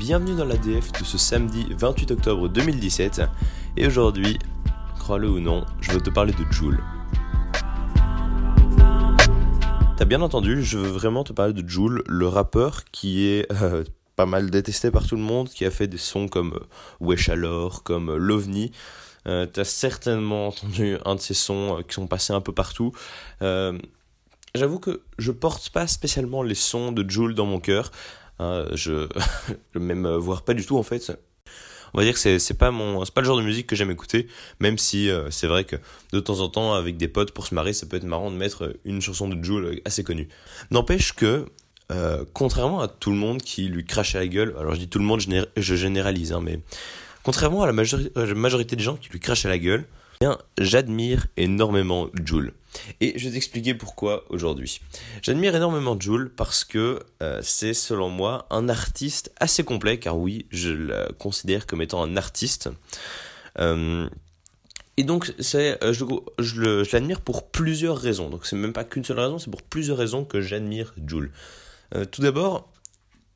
bienvenue dans l'ADF de ce samedi 28 octobre 2017. Et aujourd'hui, crois-le ou non, je veux te parler de Joule. T'as bien entendu, je veux vraiment te parler de Joule, le rappeur qui est euh, pas mal détesté par tout le monde, qui a fait des sons comme euh, Wesh comme euh, L'OVNI. T'as certainement entendu un de ces sons qui sont passés un peu partout. J'avoue que je porte pas spécialement les sons de Joule dans mon cœur. Hein, je, même voir pas du tout en fait. On va dire que c'est pas mon c'est pas le genre de musique que j'aime écouter, même si euh, c'est vrai que de temps en temps avec des potes pour se marrer, ça peut être marrant de mettre une chanson de Jules assez connue. N'empêche que euh, contrairement à tout le monde qui lui crache à la gueule, alors je dis tout le monde, je généralise, hein, mais contrairement à la majorité des gens qui lui crachent à la gueule, j'admire énormément Joule. Et je vais t'expliquer pourquoi aujourd'hui. J'admire énormément Joule parce que euh, c'est selon moi un artiste assez complet, car oui, je le considère comme étant un artiste. Euh, et donc, c'est, euh, je, je l'admire pour plusieurs raisons. Donc, c'est même pas qu'une seule raison, c'est pour plusieurs raisons que j'admire Joule. tout d'abord,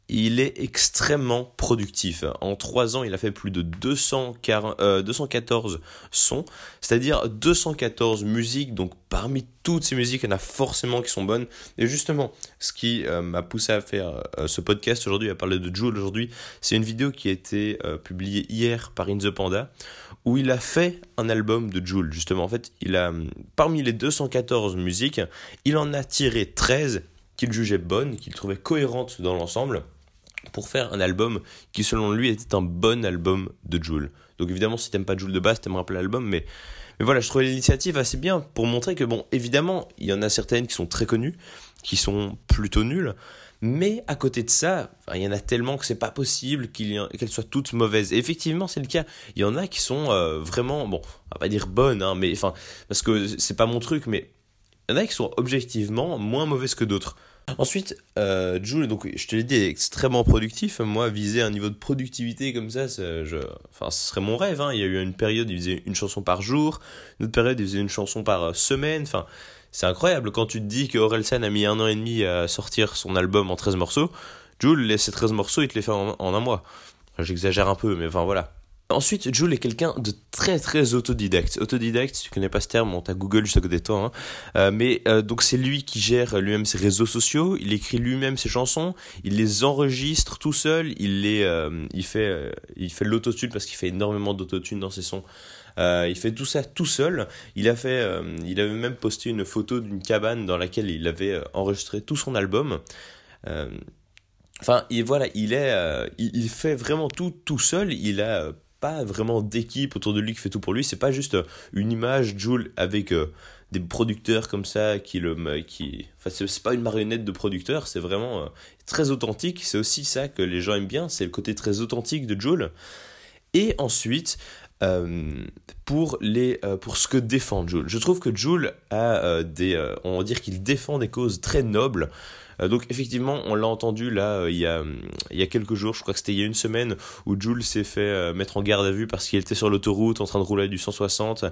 il est extrêmement productif. En 3 ans, il a fait plus de 214 euh, sons, c'est-à-dire 214 musiques. Donc parmi toutes ces musiques, il y en a forcément qui sont bonnes. Et justement, ce qui euh, m'a poussé à faire euh, ce podcast aujourd'hui, à parler de Jules aujourd'hui, c'est une vidéo qui a été publiée hier par In The Panda, où il a fait un album de Jules. Justement, en fait, il a parmi les 214 musiques, il en a tiré 13 qu'il jugeait bonnes, qu'il trouvait cohérentes dans l'ensemble pour faire un album qui selon lui était un bon album de Joule. Donc évidemment si t'aimes pas Joule de base t'aimeras pas l'album mais mais voilà je trouvais l'initiative assez bien pour montrer que bon évidemment il y en a certaines qui sont très connues qui sont plutôt nulles mais à côté de ça il y en a tellement que c'est pas possible qu'elles soient toutes mauvaises. Et effectivement c'est le cas. Il y en a qui sont euh, vraiment bon on va pas dire bonnes hein, mais enfin parce que c'est pas mon truc mais il y en a qui sont objectivement moins mauvaises que d'autres Ensuite, euh, Jules, donc je te l'ai dit, est extrêmement productif. Moi, viser un niveau de productivité comme ça, je, enfin, ce serait mon rêve. Hein. Il y a eu une période, il faisait une chanson par jour, une autre période, il faisait une chanson par euh, semaine. Enfin, c'est incroyable quand tu te dis que Orelsan a mis un an et demi à sortir son album en 13 morceaux. Jules, ces 13 morceaux, il te les fait en, en un mois. J'exagère un peu, mais enfin voilà. Ensuite, Jules est quelqu'un de très très autodidacte. Autodidacte, si tu connais pas ce terme, on t'a Google juste à côté de toi. Hein. Euh, mais euh, donc c'est lui qui gère lui-même ses réseaux sociaux, il écrit lui-même ses chansons, il les enregistre tout seul, il les, euh, il fait, il fait l'autotune parce qu'il fait énormément d'autotune dans ses sons. il fait tout ça tout seul. Il a fait, il avait même posté une photo d'une cabane dans laquelle il avait enregistré tout son album. Enfin, il, voilà, il est, il, fait vraiment tout tout seul. Il a pas vraiment d'équipe autour de lui qui fait tout pour lui. C'est pas juste une image Joule avec euh, des producteurs comme ça qui le qui enfin c'est pas une marionnette de producteurs c'est vraiment euh, très authentique c'est aussi ça que les gens aiment bien c'est le côté très authentique de Joule et ensuite euh, pour les pour ce que défend Joule je trouve que Joule a des on va dire qu'il défend des causes très nobles euh, donc effectivement, on l'a entendu là euh, il, y a, il y a quelques jours, je crois que c'était il y a une semaine, où Jules s'est fait euh, mettre en garde à vue parce qu'il était sur l'autoroute en train de rouler du 160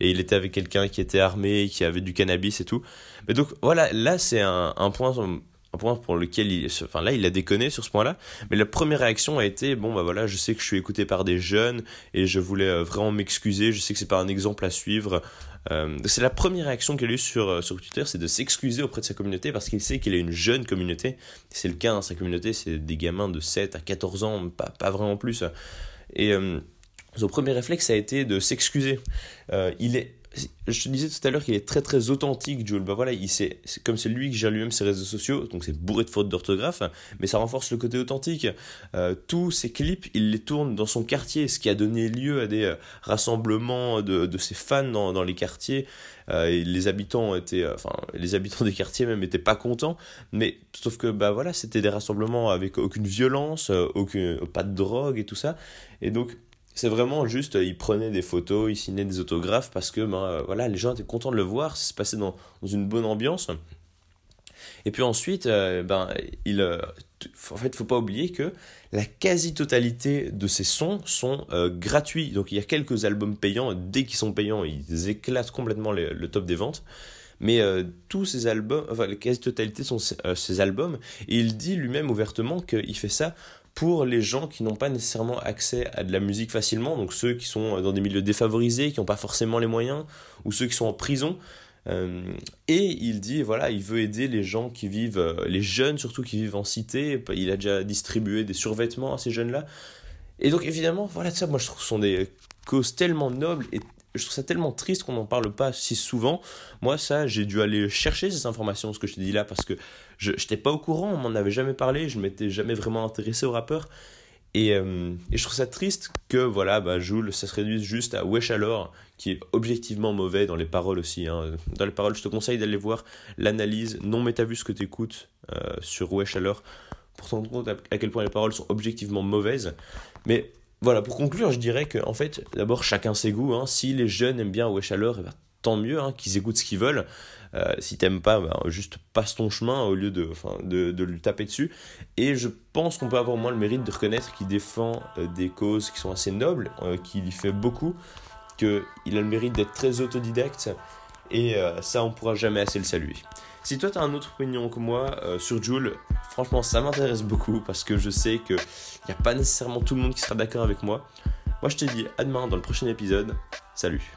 et il était avec quelqu'un qui était armé, qui avait du cannabis et tout. Mais donc voilà, là c'est un point un point pour lequel il, enfin là, il a déconné sur ce point-là. Mais la première réaction a été, bon, bah voilà, je sais que je suis écouté par des jeunes et je voulais vraiment m'excuser. Je sais que c'est pas un exemple à suivre. Euh, c'est la première réaction qu'il a eu sur, euh, sur Twitter, c'est de s'excuser auprès de sa communauté parce qu'il sait qu'il a une jeune communauté. C'est le cas, hein, sa communauté, c'est des gamins de 7 à 14 ans, pas, pas vraiment plus. Et euh, son premier réflexe a été de s'excuser. il est je te disais tout à l'heure qu'il est très très authentique, Jules. Bah voilà, il c'est comme c'est lui qui gère lui-même ses réseaux sociaux, donc c'est bourré de fautes d'orthographe, mais ça renforce le côté authentique. Euh, tous ses clips, il les tourne dans son quartier, ce qui a donné lieu à des euh, rassemblements de, de ses fans dans, dans les quartiers. Euh, et les habitants étaient, enfin les habitants des quartiers même étaient pas contents, mais sauf que bah voilà, c'était des rassemblements avec aucune violence, aucune, pas de drogue et tout ça, et donc c'est vraiment juste, il prenait des photos, il signait des autographes parce que ben, euh, voilà, les gens étaient contents de le voir, ça se passait dans, une bonne ambiance. Et puis ensuite, euh, ben, il, euh, en fait, faut pas oublier que la quasi-totalité de ces sons sont gratuits. Donc il y a quelques albums payants, dès qu'ils sont payants, ils éclatent complètement le top des ventes. Mais tous ces albums, enfin la quasi-totalité sont ces albums, et il dit lui-même ouvertement qu'il fait ça pour les gens qui n'ont pas nécessairement accès à de la musique facilement, donc ceux qui sont dans des milieux défavorisés, qui n'ont pas forcément les moyens, ou ceux qui sont en prison. Euh, et il dit, voilà, il veut aider les gens qui vivent, euh, les jeunes surtout qui vivent en cité. Il a déjà distribué des survêtements à ces jeunes-là. Et donc évidemment, voilà, ça, moi je trouve que ce sont des causes tellement nobles et je trouve ça tellement triste qu'on n'en parle pas si souvent. Moi, ça, j'ai dû aller chercher ces informations, ce que je t'ai dit là, parce que je n'étais pas au courant, on m'en avait jamais parlé, je m'étais jamais vraiment intéressé au rappeur. Et, euh, je trouve ça triste que voilà, bah, Jules, ça se réduise juste à Wesh qui est objectivement mauvais dans les paroles aussi. Hein. Dans les paroles, je te conseille d'aller voir l'analyse non ce que tu écoutes euh, sur Wesh pour te rendre compte à quel point les paroles sont objectivement mauvaises. Mais voilà, pour conclure, je dirais que en fait, d'abord, chacun ses goûts. Hein. Si les jeunes aiment bien Wesh eh ben, tant mieux, hein, qu'ils écoutent ce qu'ils veulent. Euh, si t'aimes pas, bah, juste passe ton chemin au lieu de, de, de lui taper dessus. Et je pense qu'on peut avoir au moins le mérite de reconnaître qu'il défend euh, des causes qui sont assez nobles, euh, qu'il y fait beaucoup, qu'il a le mérite d'être très autodidacte. Et ça, on pourra jamais assez le saluer. Si toi tu as un autre opinion que moi sur Joule, franchement ça m'intéresse beaucoup parce que je sais qu'il n'y a pas nécessairement tout le monde qui sera d'accord avec moi. Moi je te dis à demain dans le prochain épisode. Salut